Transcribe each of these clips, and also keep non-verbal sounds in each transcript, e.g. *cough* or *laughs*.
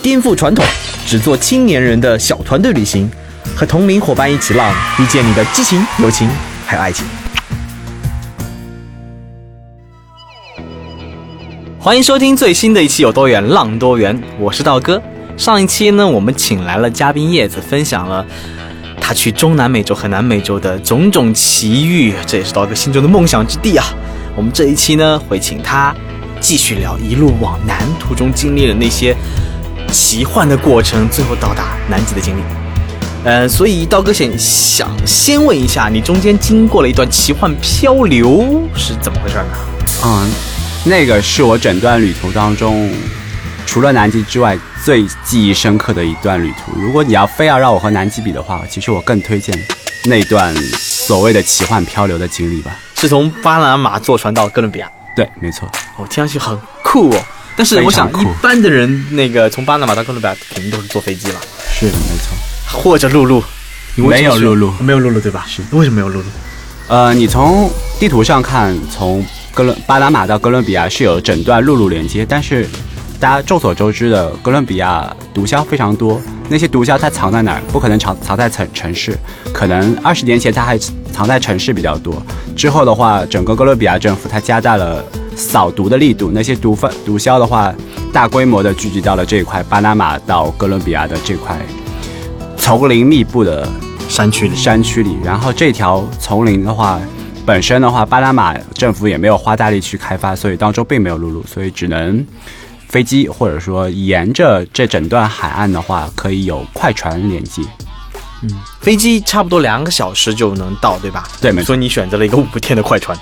颠覆传统，只做青年人的小团队旅行，和同龄伙伴一起浪，遇见你的激情、友情还有爱情。欢迎收听最新的一期《有多远浪多远》，我是道哥。上一期呢，我们请来了嘉宾叶子，分享了他去中南美洲和南美洲的种种奇遇，这也是道哥心中的梦想之地啊。我们这一期呢，会请他继续聊一路往南途中经历的那些奇幻的过程，最后到达南极的经历。呃，所以刀哥想想先问一下，你中间经过了一段奇幻漂流是怎么回事呢？嗯，那个是我整段旅途当中，除了南极之外最记忆深刻的一段旅途。如果你要非要让我和南极比的话，其实我更推荐那段所谓的奇幻漂流的经历吧。是从巴拿马坐船到哥伦比亚，对，没错，哦，听上去很酷哦。但是我想，一般的人那个从巴拿马到哥伦比亚肯定都是坐飞机了，是的，没错。或者陆路。没有陆路没有陆路对吧？是为什么没有陆路？呃，你从地图上看，从哥伦巴拿马到哥伦比亚是有整段陆路连接，但是大家众所周知的，哥伦比亚毒枭非常多，那些毒枭它藏在哪儿？不可能藏藏在城城市，可能二十年前它还藏在城市比较多。之后的话，整个哥伦比亚政府它加大了扫毒的力度，那些毒贩毒枭的话，大规模的聚集到了这一块巴拿马到哥伦比亚的这块丛林密布的山区里，山区里，然后这条丛林的话，本身的话，巴拿马政府也没有花大力去开发，所以当中并没有陆路，所以只能飞机或者说沿着这整段海岸的话，可以有快船连接。嗯飞机差不多两个小时就能到，对吧？对没错所以你选择了一个五天的快船。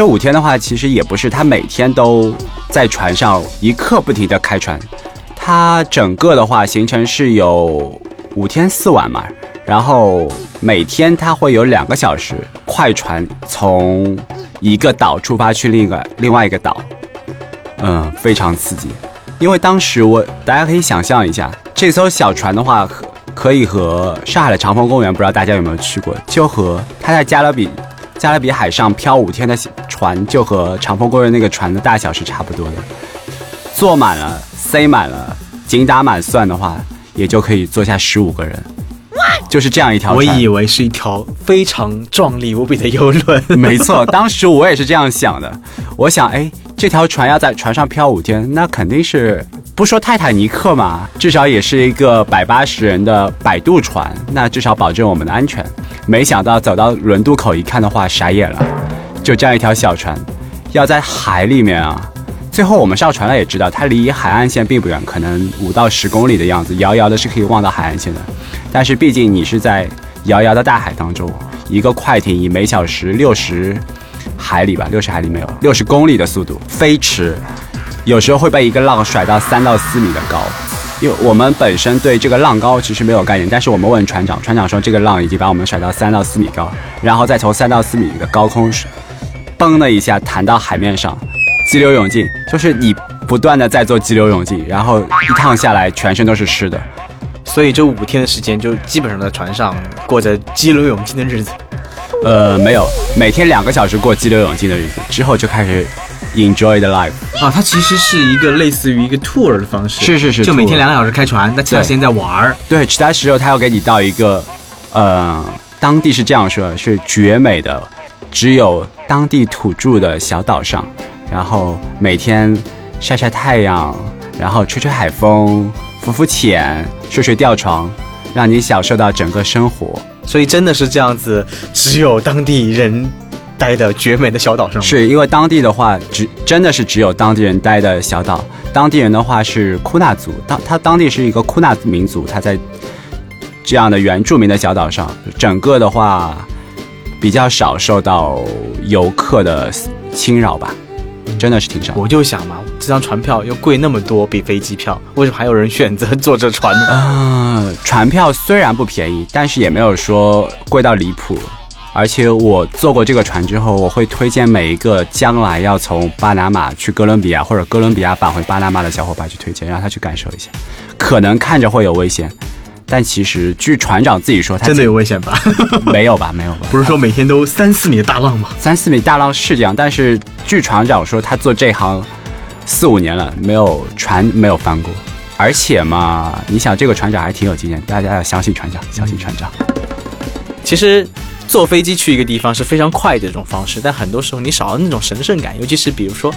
这五天的话，其实也不是他每天都在船上一刻不停的开船，它整个的话行程是有五天四晚嘛，然后每天它会有两个小时快船从一个岛出发去另一个另外一个岛，嗯，非常刺激。因为当时我大家可以想象一下，这艘小船的话，可可以和上海的长风公园，不知道大家有没有去过，就和它在加勒比加勒比海上漂五天的 *laughs* 船，就和长风公园那个船的大小是差不多的。坐满了，塞满了，紧打满算的话，也就可以坐下十五个人。就是这样一条我。以为是一条非常壮丽无比的游轮。*laughs* 没错，当时我也是这样想的。我想，哎，这条船要在船上漂五天，那肯定是不说泰坦尼克嘛，至少也是一个百八十人的摆渡船，那至少保证我们的安全。没想到走到轮渡口一看的话，傻眼了，就这样一条小船，要在海里面啊。最后我们上船了，也知道它离海岸线并不远，可能五到十公里的样子，遥遥的是可以望到海岸线的。但是毕竟你是在遥遥的大海当中，一个快艇以每小时六十海里吧，六十海里没有，六十公里的速度飞驰，有时候会被一个浪甩到三到四米的高。因为我们本身对这个浪高其实没有概念，但是我们问船长，船长说这个浪已经把我们甩到三到四米高，然后再从三到四米的高空嘣的一下弹到海面上，激流勇进，就是你不断的在做激流勇进，然后一趟下来全身都是湿的。所以这五天的时间就基本上在船上过着激流勇进的日子。呃，没有，每天两个小时过激流勇进的日子，之后就开始 enjoy the life。啊，它其实是一个类似于一个 tour 的方式，是是是就每天两个小时开船，那其他时间在玩儿。对，其他时候他要给你到一个，呃，当地是这样说，是绝美的，只有当地土著的小岛上，然后每天晒晒太阳，然后吹吹海风，浮浮潜，睡睡吊床，让你享受到整个生活。所以真的是这样子，只有当地人待的绝美的小岛上。是因为当地的话，只真的是只有当地人待的小岛。当地人的话是库纳族，当他当地是一个库纳民族，他在这样的原住民的小岛上，整个的话比较少受到游客的侵扰吧。真的是挺少。我就想嘛，这张船票又贵那么多，比飞机票，为什么还有人选择坐这船呢？嗯，船票虽然不便宜，但是也没有说贵到离谱。而且我坐过这个船之后，我会推荐每一个将来要从巴拿马去哥伦比亚或者哥伦比亚返回巴拿马的小伙伴去推荐，让他去感受一下。可能看着会有危险，但其实据船长自己说，他真的有危险吧？*laughs* 没有吧？没有吧？不是说每天都三四米的大浪吗？三四米大浪是这样，但是据船长说，他做这行四五年了，没有船没有翻过。而且嘛，你想这个船长还挺有经验，大家要相信船长，相信船长。其实。坐飞机去一个地方是非常快的一种方式，但很多时候你少了那种神圣感，尤其是比如说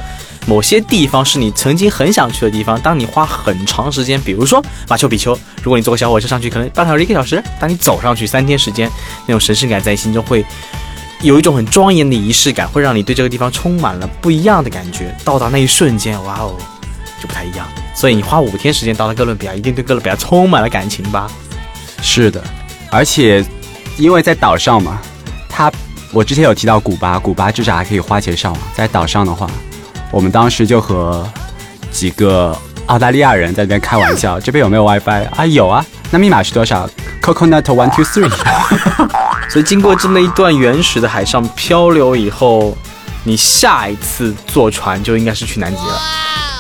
某些地方是你曾经很想去的地方，当你花很长时间，比如说马丘比丘，如果你坐个小火车上去，可能半个小时一个小时，当你走上去三天时间，那种神圣感在心中会有一种很庄严的仪式感，会让你对这个地方充满了不一样的感觉。到达那一瞬间，哇哦，就不太一样。所以你花五天时间到了哥伦比亚，一定对哥伦比亚充满了感情吧？是的，而且。因为在岛上嘛，他我之前有提到古巴，古巴至少还可以花钱上网。在岛上的话，我们当时就和几个澳大利亚人在那边开玩笑：“这边有没有 WiFi 啊？有啊，那密码是多少？Coconut one two three。”所以经过这么一段原始的海上漂流以后，你下一次坐船就应该是去南极了。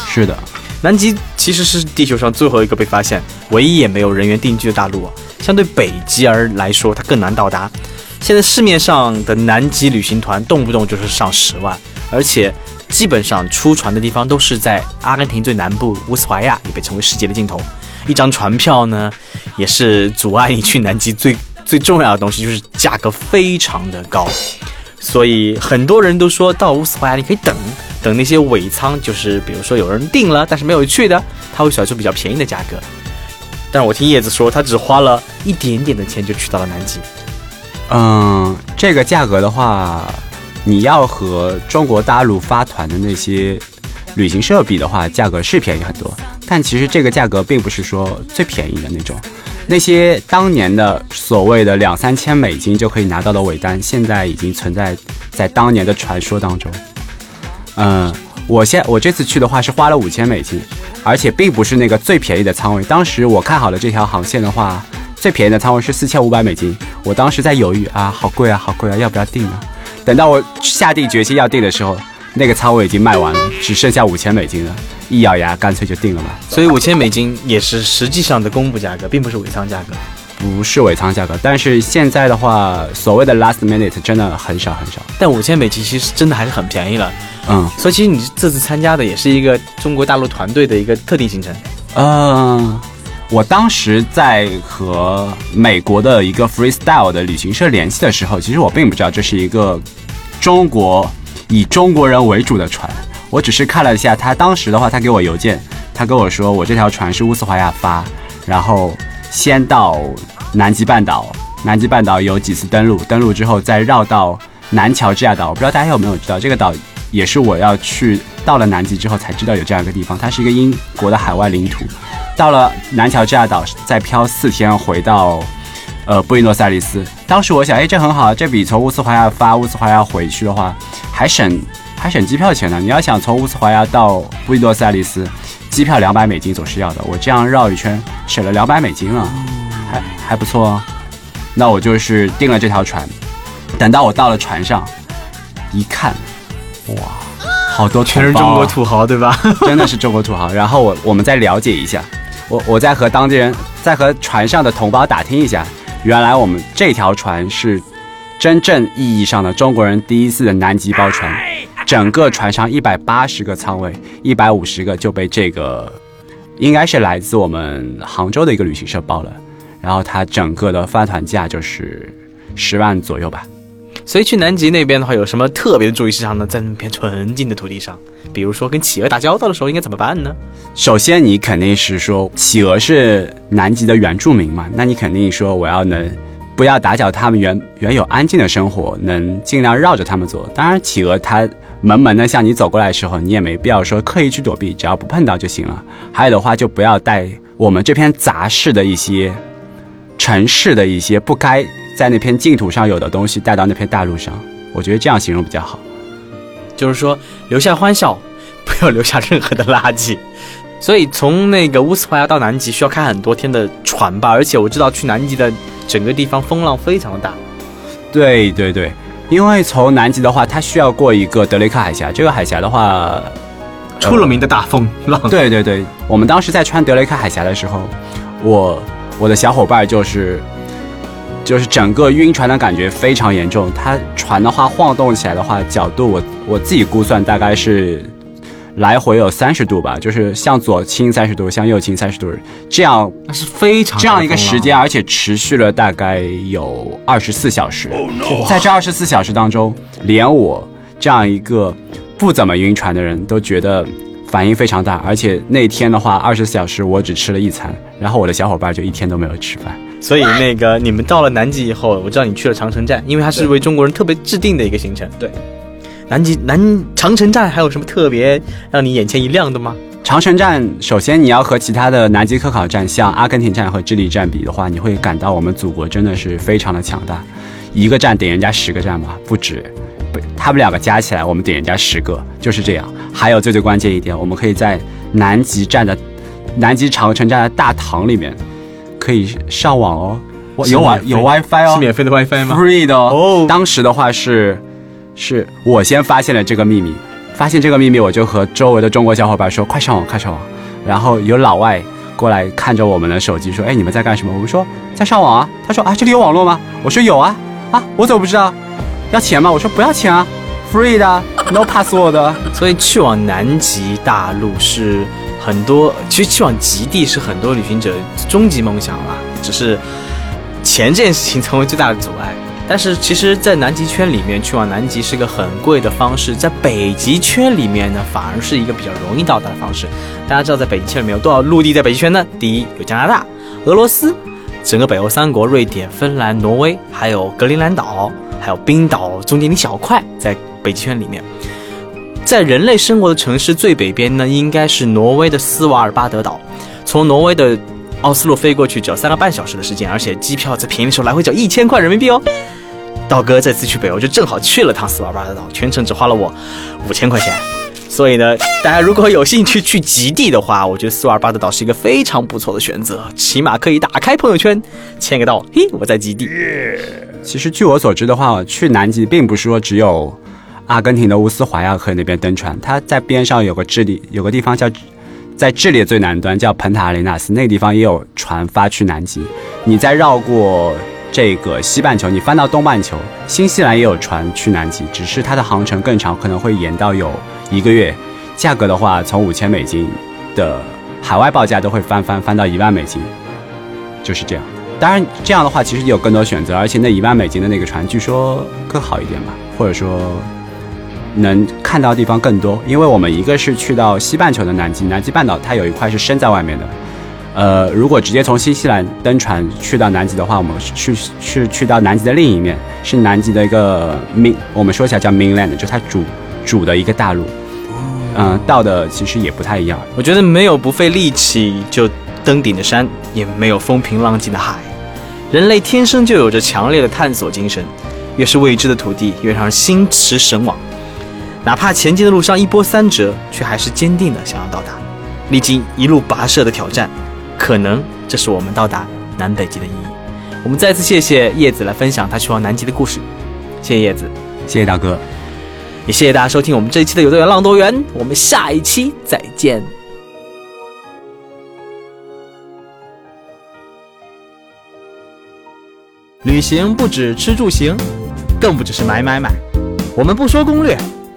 是的，南极其实是地球上最后一个被发现、唯一也没有人员定居的大陆。相对北极而来说，它更难到达。现在市面上的南极旅行团动不动就是上十万，而且基本上出船的地方都是在阿根廷最南部乌斯怀亚，也被称为世界的尽头。一张船票呢，也是阻碍你去南极最最重要的东西，就是价格非常的高。所以很多人都说到乌斯怀亚，你可以等等那些尾舱，就是比如说有人订了但是没有去的，他会甩出比较便宜的价格。但是我听叶子说，他只花了一点点的钱就去到了南极。嗯，这个价格的话，你要和中国大陆发团的那些旅行社比的话，价格是便宜很多。但其实这个价格并不是说最便宜的那种。那些当年的所谓的两三千美金就可以拿到的尾单，现在已经存在在当年的传说当中。嗯，我现我这次去的话是花了五千美金。而且并不是那个最便宜的仓位。当时我看好了这条航线的话，最便宜的仓位是四千五百美金。我当时在犹豫啊，好贵啊，好贵啊，要不要订呢？等到我下定决心要订的时候，那个仓位已经卖完了，只剩下五千美金了。一咬牙，干脆就订了吧。所以五千美金也是实际上的公布价格，并不是尾仓价格。不是尾仓价格，但是现在的话，所谓的 last minute 真的很少很少。但五千美金其实真的还是很便宜了。嗯，所以其实你这次参加的也是一个中国大陆团队的一个特定行程。嗯，我当时在和美国的一个 freestyle 的旅行社联系的时候，其实我并不知道这是一个中国以中国人为主的船。我只是看了一下他当时的话，他给我邮件，他跟我说我这条船是乌斯怀亚发，然后先到南极半岛，南极半岛有几次登陆，登陆之后再绕到南乔治亚岛。我不知道大家有没有知道这个岛。也是我要去到了南极之后才知道有这样一个地方，它是一个英国的海外领土。到了南乔治亚岛，再漂四天回到呃布宜诺斯艾利斯。当时我想，哎，这很好，这比从乌斯怀亚发乌斯怀亚回去的话还省还省机票钱呢。你要想从乌斯怀亚到布宜诺斯艾利斯，机票两百美金总是要的。我这样绕一圈省了两百美金了，还还不错哦。那我就是订了这条船，等到我到了船上一看。哇，好多全是中国土豪，对吧？*laughs* *laughs* 真的是中国土豪。然后我我们再了解一下，我我再和当地人，再和船上的同胞打听一下，原来我们这条船是真正意义上的中国人第一次的南极包船，整个船上一百八十个舱位，一百五十个就被这个应该是来自我们杭州的一个旅行社包了，然后它整个的发团价就是十万左右吧。所以去南极那边的话，有什么特别的注意事项呢？在那片纯净的土地上，比如说跟企鹅打交道的时候应该怎么办呢？首先，你肯定是说企鹅是南极的原住民嘛，那你肯定说我要能不要打搅他们原原有安静的生活，能尽量绕着他们走。当然，企鹅它萌萌的向你走过来的时候，你也没必要说刻意去躲避，只要不碰到就行了。还有的话，就不要带我们这片杂事的一些城市的一些不该。在那片净土上有的东西带到那片大陆上，我觉得这样形容比较好。就是说留下欢笑，不要留下任何的垃圾。所以从那个乌斯怀亚到南极需要开很多天的船吧，而且我知道去南极的整个地方风浪非常的大。对对对，因为从南极的话，它需要过一个德雷克海峡，这个海峡的话，出了名的大风浪。对对对，我们当时在穿德雷克海峡的时候，我我的小伙伴就是就是整个晕船的感觉非常严重，它船的话晃动起来的话，角度我我自己估算大概是。来回有三十度吧，就是向左倾三十度，向右倾三十度，这样那是非常这样一个时间，而且持续了大概有二十四小时。在这二十四小时当中，连我这样一个不怎么晕船的人都觉得反应非常大，而且那天的话，二十四小时我只吃了一餐，然后我的小伙伴就一天都没有吃饭。所以那个你们到了南极以后，我知道你去了长城站，因为它是为中国人特别制定的一个行程。对。南极南长城站还有什么特别让你眼前一亮的吗？长城站首先你要和其他的南极科考站，像阿根廷站和智利站比的话，你会感到我们祖国真的是非常的强大，一个站顶人家十个站吧，不止，不，他们两个加起来我们顶人家十个，就是这样。还有最最关键一点，我们可以在南极站的 *laughs* 南极长城站的大堂里面可以上网哦，有网有 WiFi 哦，是免费的 WiFi 吗？Free 的哦。当时的话是。是我先发现了这个秘密，发现这个秘密，我就和周围的中国小伙伴说：“快上网，快上网！”然后有老外过来看着我们的手机说：“哎，你们在干什么？”我们说：“在上网啊。”他说：“啊，这里有网络吗？”我说：“有啊。”啊，我怎么不知道？要钱吗？我说：“不要钱啊，free 的，no password。*laughs* ”所以去往南极大陆是很多，其实去往极地是很多旅行者终极梦想了，只是钱这件事情成为最大的阻碍。但是其实，在南极圈里面去往南极是个很贵的方式，在北极圈里面呢，反而是一个比较容易到达的方式。大家知道，在北极圈里面有多少陆地在北极圈呢？第一有加拿大、俄罗斯，整个北欧三国，瑞典、芬兰、挪威，还有格陵兰岛，还有冰岛中间一小块在北极圈里面。在人类生活的城市最北边呢，应该是挪威的斯瓦尔巴德岛，从挪威的。奥斯陆飞过去只要三个半小时的时间，而且机票在便宜的时候来回只要一千块人民币哦。道哥这次去北欧就正好去了趟斯瓦尔巴德岛，全程只花了我五千块钱。所以呢，大家如果有兴趣去极地的话，我觉得斯瓦尔巴德岛是一个非常不错的选择，起码可以打开朋友圈签个到，嘿，我在极地。其实据我所知的话，去南极并不是说只有阿根廷的乌斯怀亚可以那边登船，它在边上有个智利，有个地方叫。在智利最南端叫彭塔阿雷纳斯，那个地方也有船发去南极。你再绕过这个西半球，你翻到东半球，新西兰也有船去南极，只是它的航程更长，可能会延到有一个月。价格的话，从五千美金的海外报价都会翻翻翻到一万美金，就是这样。当然，这样的话其实也有更多选择，而且那一万美金的那个船据说更好一点吧，或者说。能看到的地方更多，因为我们一个是去到西半球的南极，南极半岛它有一块是伸在外面的。呃，如果直接从新西兰登船去到南极的话，我们去是去到南极的另一面，是南极的一个 main，我们说起来叫 mainland，就它主主的一个大陆。嗯，到的其实也不太一样。我觉得没有不费力气就登顶的山，也没有风平浪静的海。人类天生就有着强烈的探索精神，越是未知的土地，越让人心驰神往。哪怕前进的路上一波三折，却还是坚定的想要到达。历经一路跋涉的挑战，可能这是我们到达南北极的意义。我们再次谢谢叶子来分享他去往南极的故事。谢谢叶子，谢谢大哥，也谢谢大家收听我们这一期的有多远浪多远。我们下一期再见。旅行不止吃住行，更不只是买买买。我们不说攻略。